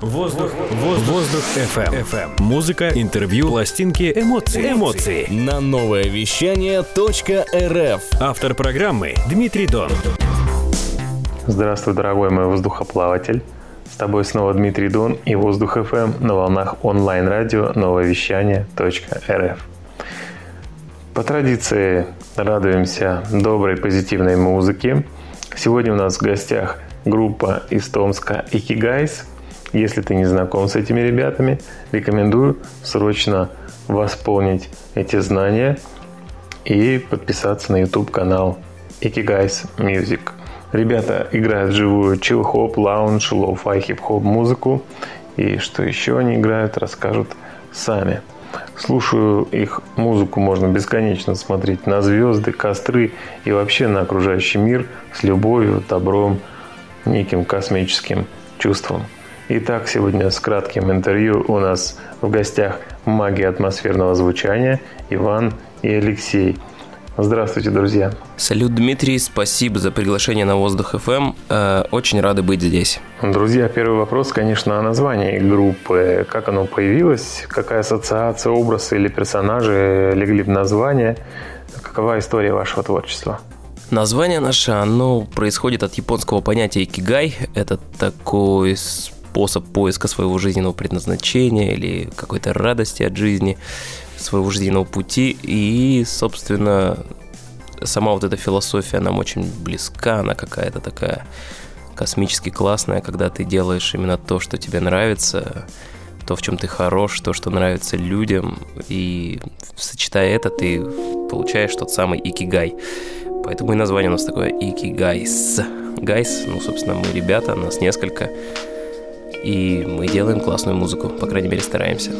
Воздух, воздух, воздух FM. FM. Музыка, интервью, пластинки, эмоции. Эмоции. На новое вещание .рф. Автор программы Дмитрий Дон. Здравствуй, дорогой мой воздухоплаватель. С тобой снова Дмитрий Дон и Воздух FM на волнах онлайн-радио новое вещание .рф. По традиции радуемся доброй позитивной музыке. Сегодня у нас в гостях группа из Томска Ikiguys. Если ты не знаком с этими ребятами, рекомендую срочно восполнить эти знания и подписаться на YouTube канал Ikiguys Music. Ребята играют живую chillhop, lounge, lo-fi, хип-хоп музыку. И что еще они играют, расскажут сами. Слушаю их музыку, можно бесконечно смотреть на звезды, костры и вообще на окружающий мир с любовью, добром, неким космическим чувством. Итак, сегодня с кратким интервью у нас в гостях маги атмосферного звучания Иван и Алексей. Здравствуйте, друзья. Салют, Дмитрий, спасибо за приглашение на Воздух ФМ. Э, очень рады быть здесь. Друзья, первый вопрос, конечно, о названии группы. Как оно появилось? Какая ассоциация, образ или персонажи легли в название? Какова история вашего творчества? Название наше, оно происходит от японского понятия икигай. Это такой способ поиска своего жизненного предназначения или какой-то радости от жизни своего жизненного пути. И, собственно, сама вот эта философия нам очень близка, она какая-то такая космически классная, когда ты делаешь именно то, что тебе нравится, то, в чем ты хорош, то, что нравится людям, и сочетая это, ты получаешь тот самый икигай. Поэтому и название у нас такое Ikiguys. Guys, ну, собственно, мы ребята, нас несколько, и мы делаем классную музыку, по крайней мере, стараемся.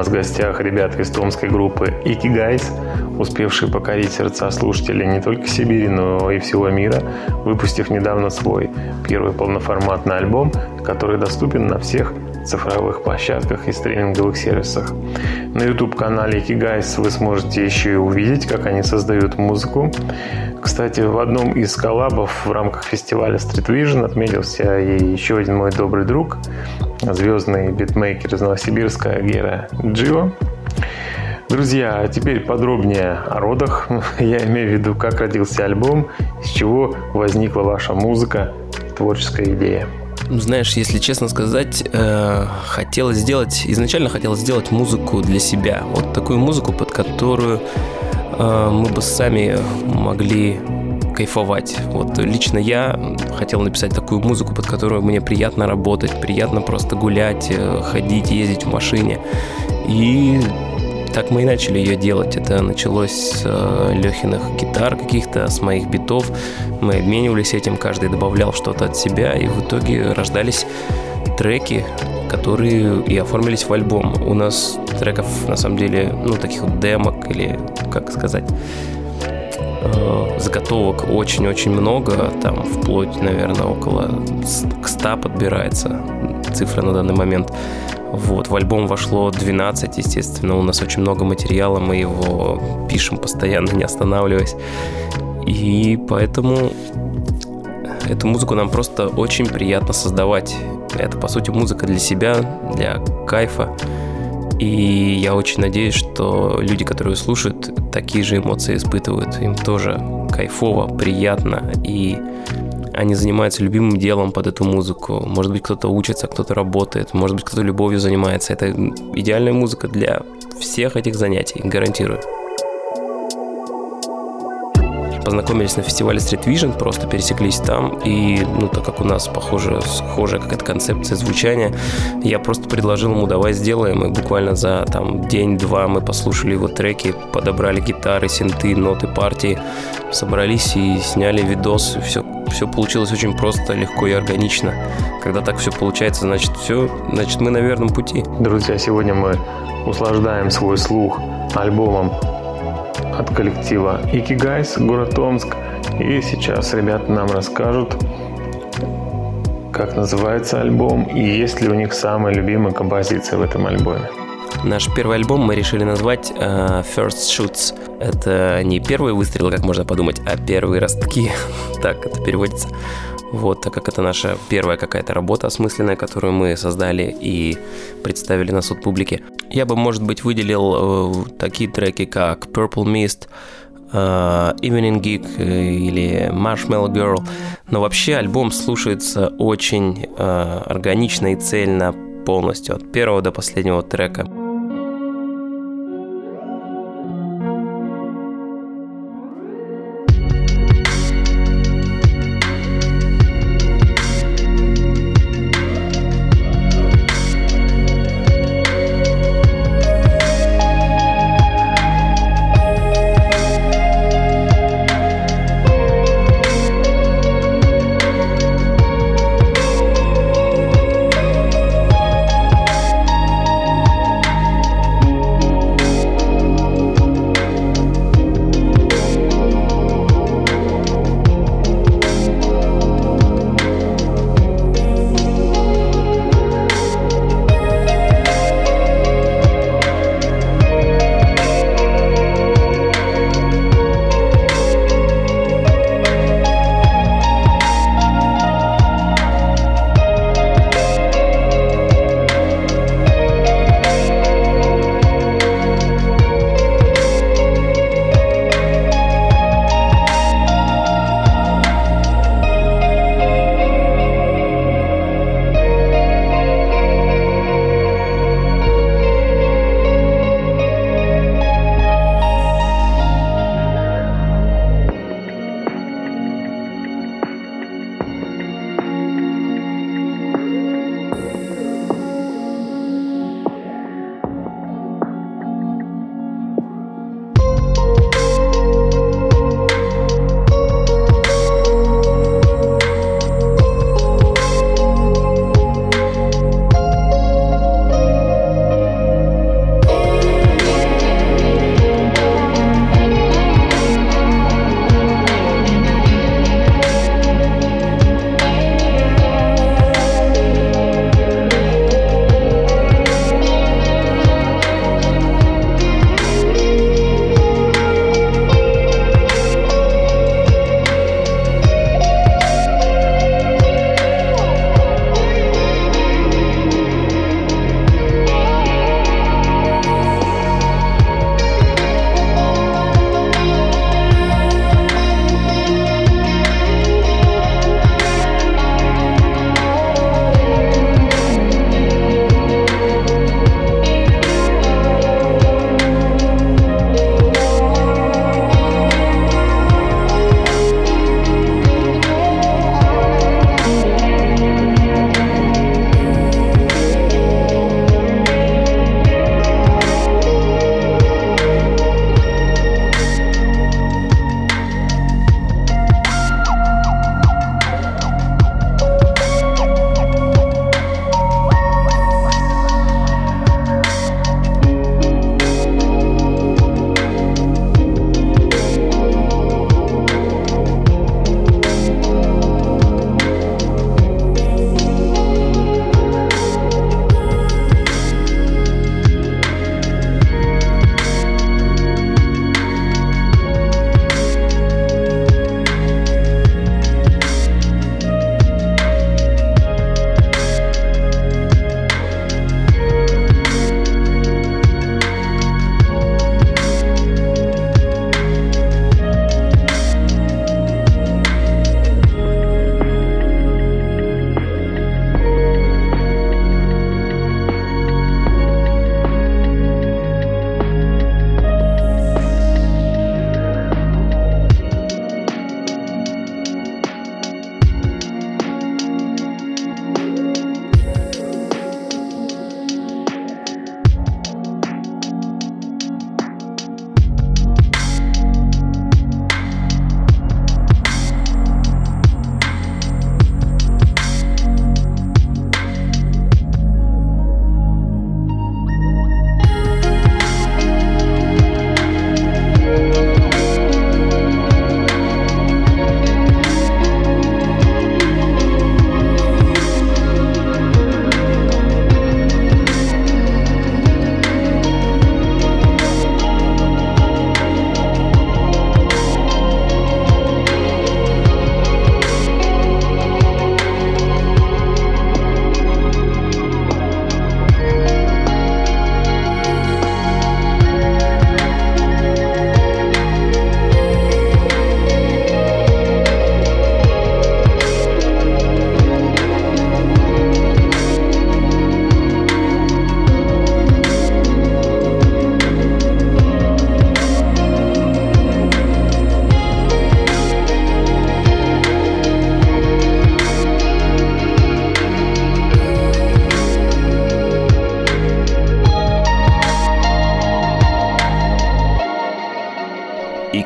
Нас в гостях ребята из томской группы Ikiguys, успевшие покорить сердца слушателей не только Сибири, но и всего мира, выпустив недавно свой первый полноформатный альбом, который доступен на всех цифровых площадках и стриминговых сервисах. На YouTube-канале Ikiguys вы сможете еще и увидеть, как они создают музыку. Кстати, в одном из коллабов в рамках фестиваля Street Vision отметился и еще один мой добрый друг, звездный битмейкер из Новосибирска Гера Джио. Друзья, а теперь подробнее о родах. Я имею в виду, как родился альбом, из чего возникла ваша музыка, творческая идея. Знаешь, если честно сказать, э, хотелось сделать, изначально хотелось сделать музыку для себя. Вот такую музыку, под которую э, мы бы сами могли кайфовать. Вот лично я хотел написать такую музыку, под которую мне приятно работать, приятно просто гулять, э, ходить, ездить в машине. И так мы и начали ее делать. Это началось с э, Лехиных гитар каких-то, с моих битов. Мы обменивались этим, каждый добавлял что-то от себя, и в итоге рождались треки, которые и оформились в альбом. У нас треков, на самом деле, ну, таких вот демок или, как сказать, э, заготовок очень-очень много, там вплоть, наверное, около к 100 подбирается цифра на данный момент. Вот, в альбом вошло 12, естественно, у нас очень много материала, мы его пишем постоянно, не останавливаясь. И поэтому эту музыку нам просто очень приятно создавать. Это, по сути, музыка для себя, для кайфа. И я очень надеюсь, что люди, которые слушают, такие же эмоции испытывают. Им тоже кайфово, приятно и они занимаются любимым делом под эту музыку. Может быть, кто-то учится, кто-то работает, может быть, кто-то любовью занимается. Это идеальная музыка для всех этих занятий, гарантирую познакомились на фестивале Street Vision, просто пересеклись там, и, ну, так как у нас, похоже, схожая какая-то концепция звучания, я просто предложил ему, давай сделаем, и буквально за, там, день-два мы послушали его треки, подобрали гитары, синты, ноты партии, собрались и сняли видос, и все, все получилось очень просто, легко и органично. Когда так все получается, значит, все, значит, мы на верном пути. Друзья, сегодня мы услаждаем свой слух альбомом от коллектива Икигайс, город Омск. И сейчас ребята нам расскажут, как называется альбом и есть ли у них самая любимая композиция в этом альбоме. Наш первый альбом мы решили назвать uh, First Shoots. Это не первые выстрелы, как можно подумать, а первые ростки. так это переводится. Вот, так как это наша первая какая-то работа осмысленная, которую мы создали и представили на суд публики. Я бы, может быть, выделил э, такие треки, как Purple Mist, Uh, Evening Geek э, или Marshmallow Girl. Но вообще альбом слушается очень uh, органично и цельно полностью, от первого до последнего трека.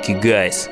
Икигайс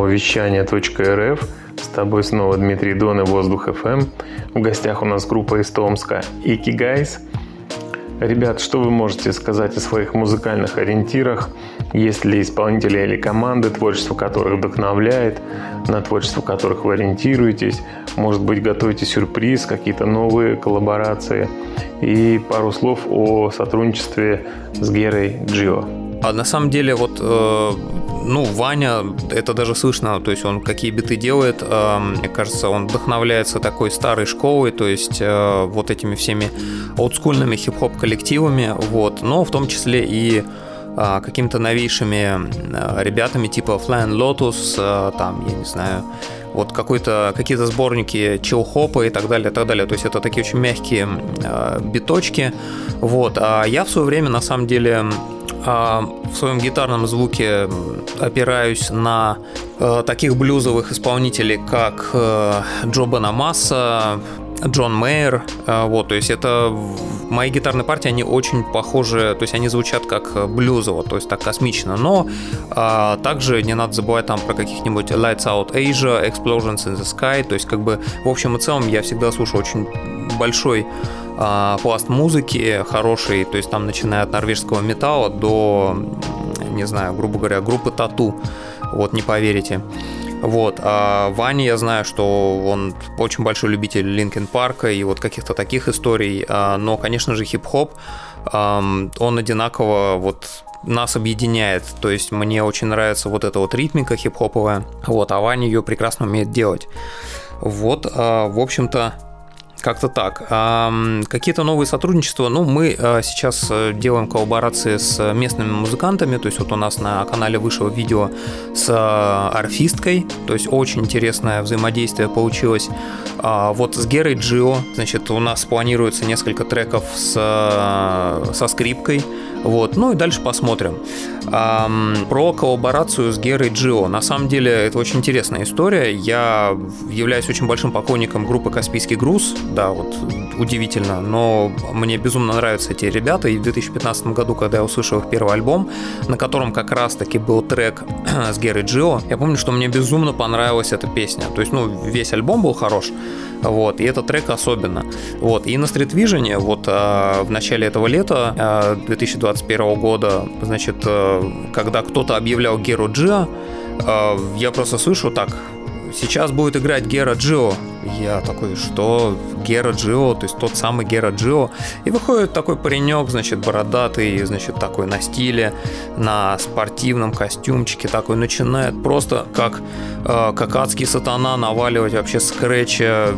на воздух. вещание.рф. С тобой снова Дмитрий Дон и Воздух FM. В гостях у нас группа из Томска Икигайс. Ребят, что вы можете сказать о своих музыкальных ориентирах? Есть ли исполнители или команды, творчество которых вдохновляет, на творчество которых вы ориентируетесь? Может быть, готовите сюрприз, какие-то новые коллаборации? И пару слов о сотрудничестве с Герой Джио. А на самом деле вот, э, ну, Ваня, это даже слышно, то есть он какие биты делает, э, мне кажется, он вдохновляется такой старой школой, то есть э, вот этими всеми олдскульными хип-хоп коллективами, вот, но в том числе и э, какими-то новейшими э, ребятами типа Flying Lotus, э, там, я не знаю, вот какой-то, какие-то сборники чилхопа и так далее, и так далее. То есть это такие очень мягкие э, биточки. Вот. А я в свое время, на самом деле, э, в своем гитарном звуке опираюсь на э, таких блюзовых исполнителей, как э, Джо Бенамасса, Джон Мейер, вот, то есть это мои гитарные партии, они очень похожи, то есть они звучат как блюзово, то есть так космично, но а, также не надо забывать там про каких-нибудь Lights Out Asia, Explosions in the Sky, то есть как бы в общем и целом я всегда слушаю очень большой а, пласт музыки хороший, то есть там начиная от норвежского металла до, не знаю, грубо говоря, группы Тату, вот не поверите. Вот. А Ваня, я знаю, что он очень большой любитель Линкен Парка и вот каких-то таких историй. А, но, конечно же, хип-хоп, он одинаково вот нас объединяет. То есть мне очень нравится вот эта вот ритмика хип-хоповая. Вот, а Ваня ее прекрасно умеет делать. Вот, а, в общем-то, как-то так. Какие-то новые сотрудничества. Ну, мы э, сейчас э, делаем коллаборации с местными музыкантами. То есть вот у нас на канале вышло видео с э, арфисткой. То есть очень интересное взаимодействие получилось. А, вот с Герой Джио. Значит, у нас планируется несколько треков с, со скрипкой. Вот. Ну и дальше посмотрим. Про коллаборацию с Герой Джио. На самом деле это очень интересная история. Я являюсь очень большим поклонником группы «Каспийский груз», да, вот удивительно, но мне безумно нравятся эти ребята, и в 2015 году, когда я услышал их первый альбом, на котором как раз-таки был трек с Герой Джио, я помню, что мне безумно понравилась эта песня, то есть, ну, весь альбом был хорош, вот, и этот трек особенно, вот, и на Street Vision, вот, э, в начале этого лета, э, 2021 года, значит, э, когда кто-то объявлял Геру Джио, э, я просто слышу так, сейчас будет играть Гера Джио. Я такой, что? Гера Джио, то есть тот самый Гера Джио. И выходит такой паренек, значит, бородатый, значит, такой на стиле, на спортивном костюмчике, такой начинает просто как, э, как адский сатана наваливать вообще скретча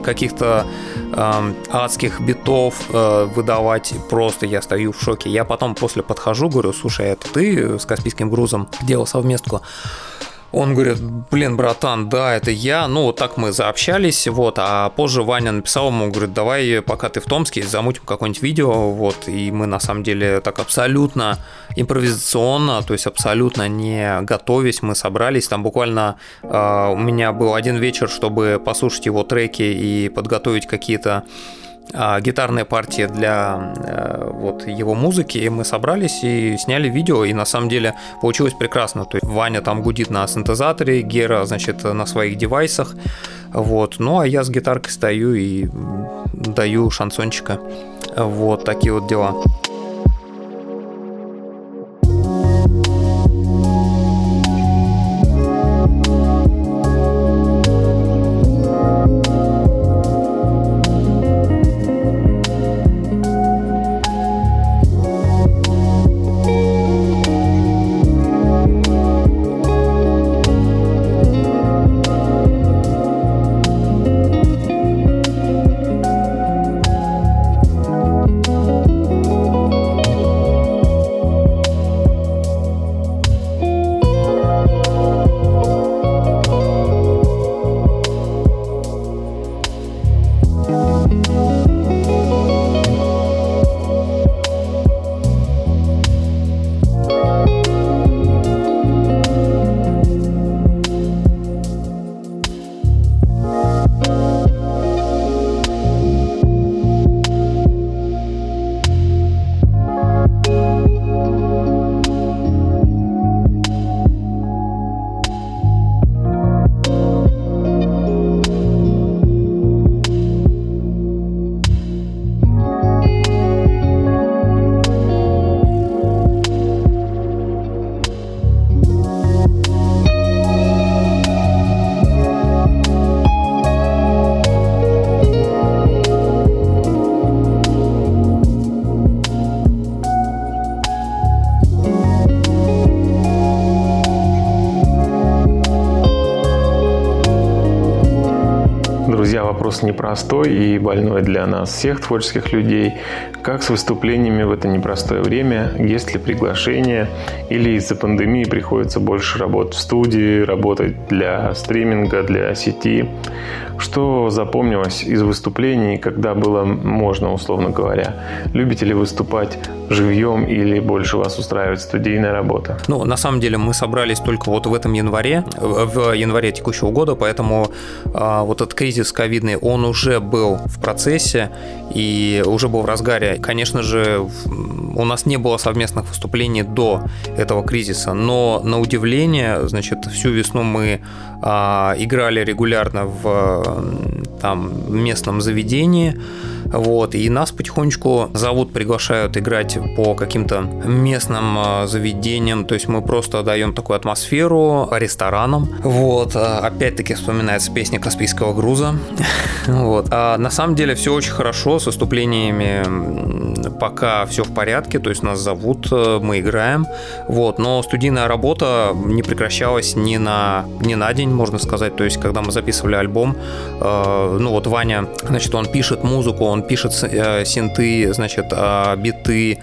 каких-то э, адских битов э, выдавать. Просто я стою в шоке. Я потом после подхожу, говорю, слушай, это ты с Каспийским грузом делал совместку? Он говорит, блин, братан, да, это я. Ну, вот так мы заобщались, вот. А позже Ваня написал ему, говорит, давай, пока ты в Томске, замутим какое-нибудь видео, вот. И мы, на самом деле, так абсолютно импровизационно, то есть абсолютно не готовясь, мы собрались. Там буквально э, у меня был один вечер, чтобы послушать его треки и подготовить какие-то а, гитарная партия для э, вот его музыки, и мы собрались и сняли видео, и на самом деле получилось прекрасно. То есть Ваня там гудит на синтезаторе, Гера, значит, на своих девайсах, вот. Ну, а я с гитаркой стою и даю шансончика. Вот такие вот дела. Вопрос непростой и больной для нас всех творческих людей. Как с выступлениями в это непростое время? Есть ли приглашение? Или из-за пандемии приходится больше работать в студии, работать для стриминга, для сети? Что запомнилось из выступлений, когда было можно, условно говоря? Любите ли выступать живьем или больше вас устраивает студийная работа? Ну, на самом деле мы собрались только вот в этом январе, в январе текущего года, поэтому а, вот этот кризис ковидный, он уже был в процессе и уже был в разгаре. Конечно же, у нас не было совместных выступлений до этого кризиса, но на удивление, значит, всю весну мы а, играли регулярно в там местном заведении, вот, и нас потихонечку зовут, приглашают играть по каким-то местным а, заведениям, то есть мы просто даем такую атмосферу ресторанам. Вот, а, опять-таки вспоминается песня Каспийского груза. Вот. А на самом деле все очень хорошо с выступлениями, пока все в порядке, то есть нас зовут, э, мы играем, вот, но студийная работа не прекращалась ни на, ни на день, можно сказать, то есть когда мы записывали альбом, э, ну вот Ваня, значит, он пишет музыку, он пишет э, синты, значит, э, биты,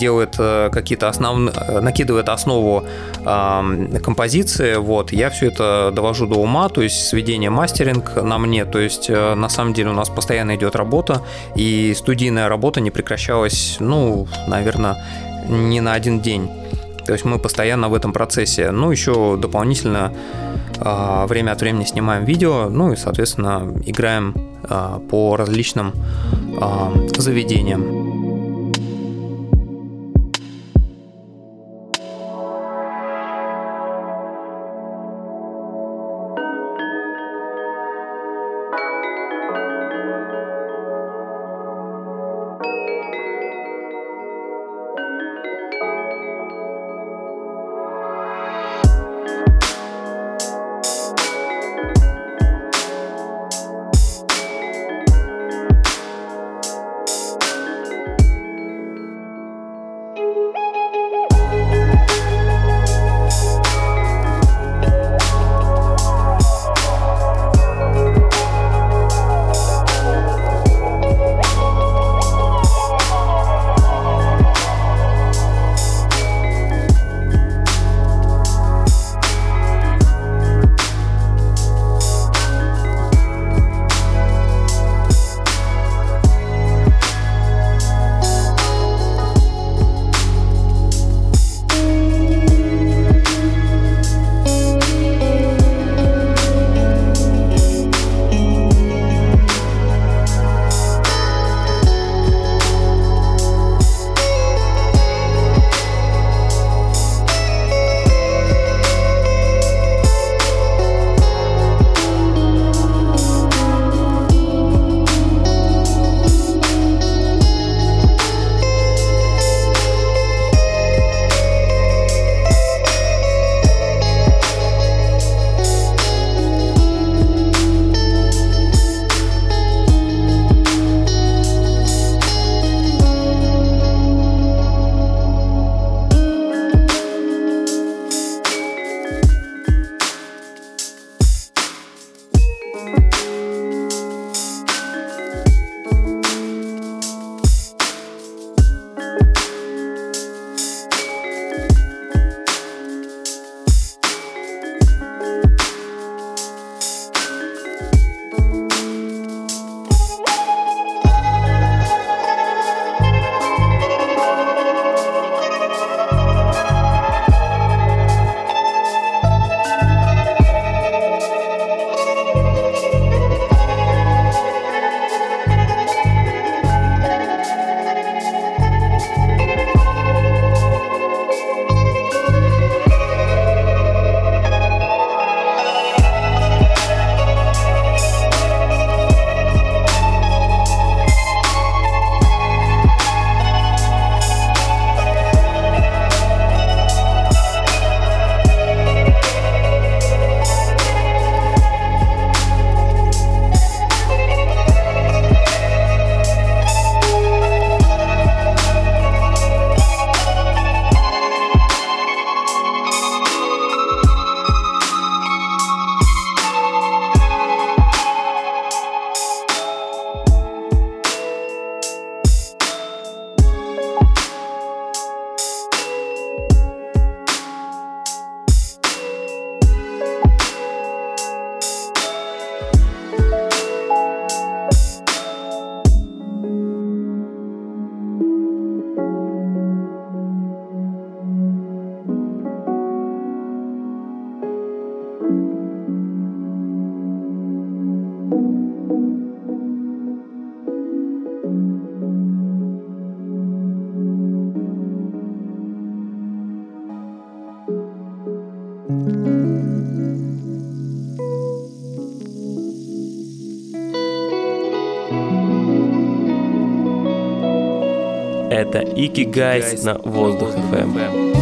делает какие-то основные, накидывает основу композиции, вот, я все это довожу до ума, то есть сведение мастеринг на мне, то есть на самом деле у нас постоянно идет работа, и студийная работа не прекращалась, ну, наверное, не на один день. То есть мы постоянно в этом процессе. Ну, еще дополнительно время от времени снимаем видео, ну и, соответственно, играем э, по различным э, заведениям. Это Икигайс на Воздух FM.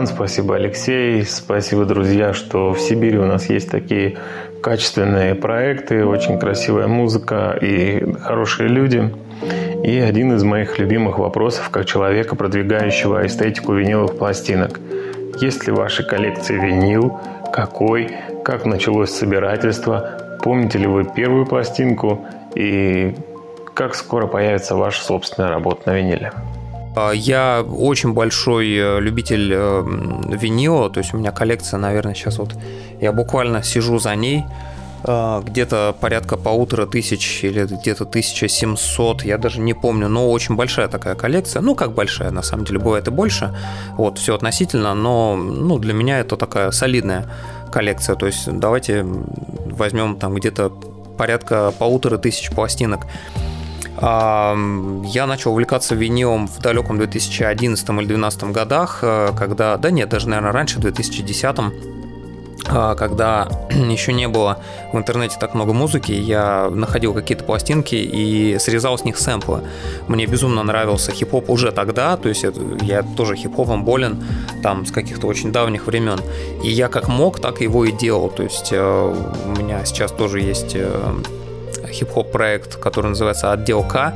Иван, спасибо, Алексей, спасибо, друзья, что в Сибири у нас есть такие качественные проекты, очень красивая музыка и хорошие люди. И один из моих любимых вопросов, как человека, продвигающего эстетику виниловых пластинок. Есть ли в вашей коллекции винил? Какой? Как началось собирательство? Помните ли вы первую пластинку? И как скоро появится ваша собственная работа на виниле? А, я очень большой э, любитель э, винила, то есть у меня коллекция, наверное, сейчас вот я буквально сижу за ней, а, где-то порядка полутора тысяч или где-то 1700, я даже не помню, но очень большая такая коллекция, ну как большая, на самом деле бывает и больше, вот, все относительно, но ну, для меня это такая солидная коллекция, то есть давайте возьмем там где-то порядка полутора тысяч пластинок. Я начал увлекаться винилом в далеком 2011 или 2012 годах, э, когда, да нет, даже, наверное, раньше, в 2010 э, когда еще не было в интернете так много музыки, я находил какие-то пластинки и срезал с них сэмплы. Мне безумно нравился хип-хоп уже тогда, то есть я тоже хип-хопом болен там с каких-то очень давних времен. И я как мог, так его и делал. То есть э, у меня сейчас тоже есть хип-хоп проект, который называется «Отдел К».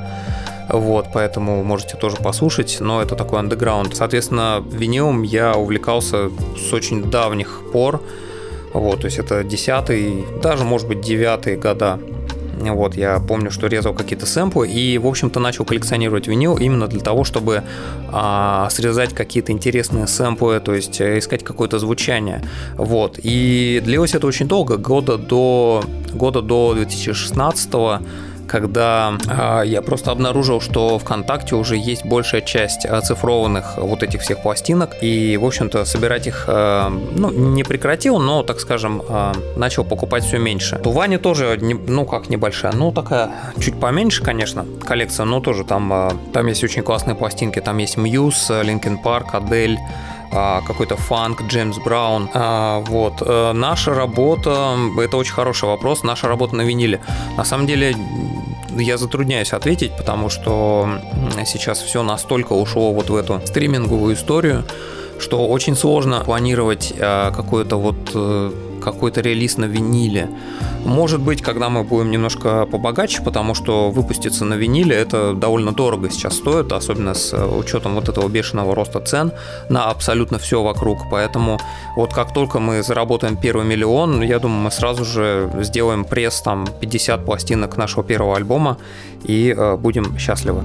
Вот, поэтому можете тоже послушать, но это такой андеграунд. Соответственно, винилом я увлекался с очень давних пор. Вот, то есть это десятый, даже, может быть, девятые года. Вот, я помню, что резал какие-то сэмплы и, в общем-то, начал коллекционировать винил именно для того, чтобы а, срезать какие-то интересные сэмплы, то есть э, искать какое-то звучание. Вот, и длилось это очень долго, года до, года до 2016 -го когда э, я просто обнаружил, что ВКонтакте уже есть большая часть оцифрованных вот этих всех пластинок, и, в общем-то, собирать их, э, ну, не прекратил, но, так скажем, э, начал покупать все меньше. У Вани тоже, не, ну, как небольшая, ну, такая чуть поменьше, конечно, коллекция, но тоже там, э, там есть очень классные пластинки, там есть Muse, Linkin Park, Адель, какой-то фанк, Джеймс Браун. Вот. Э, наша работа, это очень хороший вопрос, наша работа на виниле. На самом деле, я затрудняюсь ответить, потому что сейчас все настолько ушло вот в эту стриминговую историю, что очень сложно планировать э, какое-то вот э, какой-то релиз на виниле. Может быть, когда мы будем немножко побогаче, потому что выпуститься на виниле это довольно дорого сейчас стоит, особенно с учетом вот этого бешеного роста цен на абсолютно все вокруг. Поэтому вот как только мы заработаем первый миллион, я думаю, мы сразу же сделаем пресс там 50 пластинок нашего первого альбома и э, будем счастливы.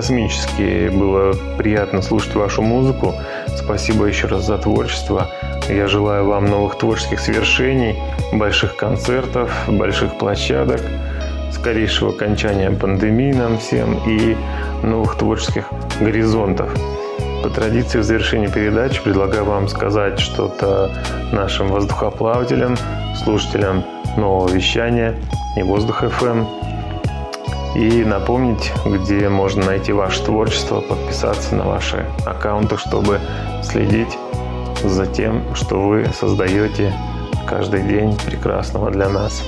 Космически было приятно слушать вашу музыку. Спасибо еще раз за творчество. Я желаю вам новых творческих свершений, больших концертов, больших площадок, скорейшего окончания пандемии нам всем и новых творческих горизонтов. По традиции в завершении передачи предлагаю вам сказать что-то нашим воздухоплавателям, слушателям нового вещания и Воздух FM и напомнить, где можно найти ваше творчество, подписаться на ваши аккаунты, чтобы следить за тем, что вы создаете каждый день прекрасного для нас.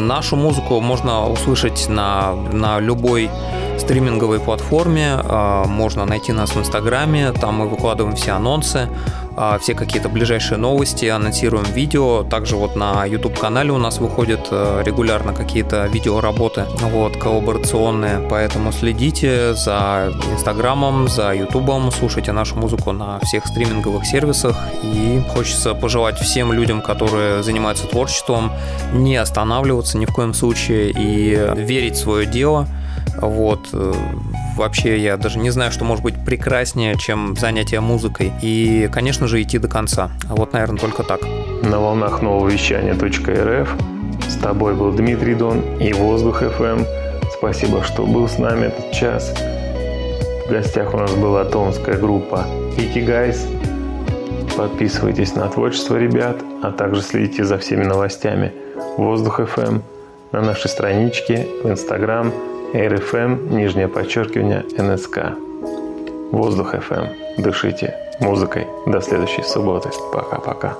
Нашу музыку можно услышать на, на любой стриминговой платформе. А, можно найти нас в Инстаграме, там мы выкладываем все анонсы. А, все какие-то ближайшие новости, анонсируем видео. Также вот на YouTube-канале у нас выходят э, регулярно какие-то видеоработы вот, коллаборационные, поэтому следите за Инстаграмом, за Ютубом, слушайте нашу музыку на всех стриминговых сервисах и хочется пожелать всем людям, которые занимаются творчеством, не останавливаться ни в коем случае и верить в свое дело, вот. Вообще я даже не знаю, что может быть прекраснее, чем занятие музыкой. И, конечно же, идти до конца. А вот, наверное, только так. На волнах нового вещания .рф с тобой был Дмитрий Дон и Воздух FM. Спасибо, что был с нами этот час. В гостях у нас была томская группа Ики Гайс. Подписывайтесь на творчество ребят, а также следите за всеми новостями Воздух FM на нашей страничке в Инстаграм – РФМ, нижнее подчеркивание, НСК. Воздух FM. Дышите музыкой. До следующей субботы. Пока-пока.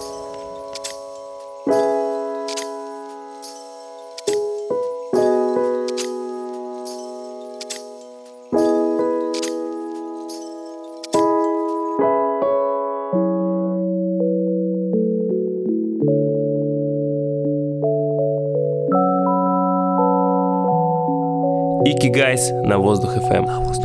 FM.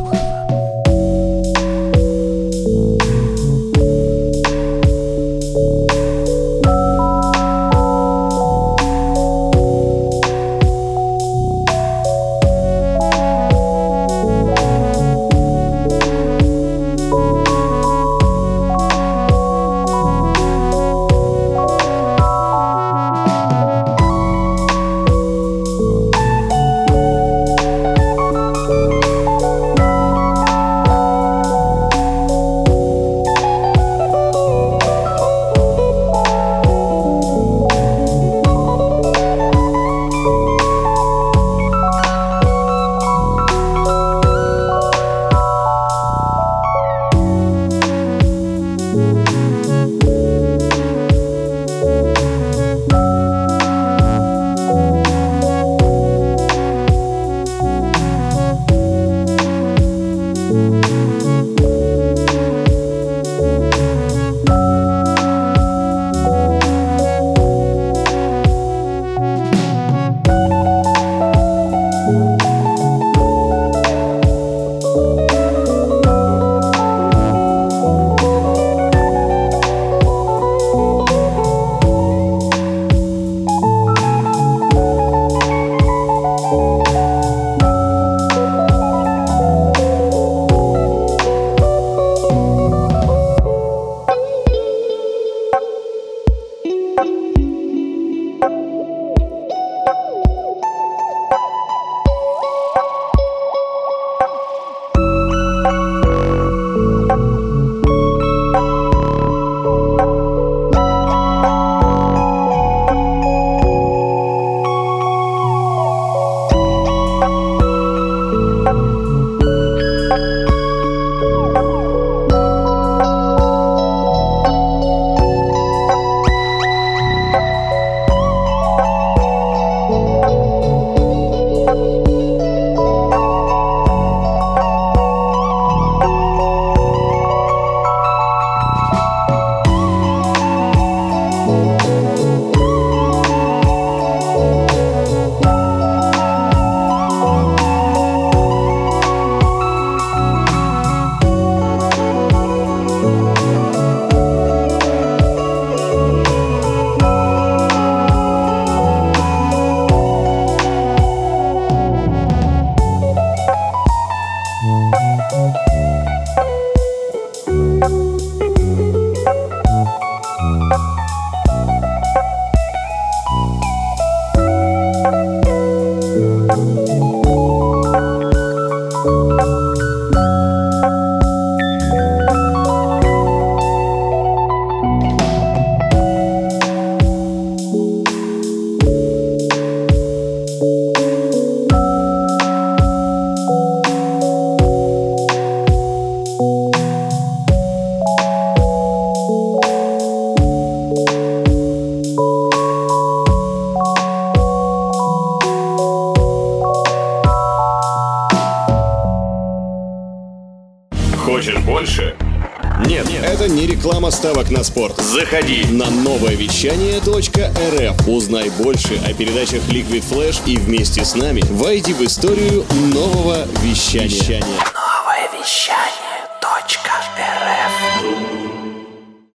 Заходи на новое вещание.рф. Узнай больше о передачах Liquid Flash и вместе с нами войди в историю нового вещания. Новое вещание.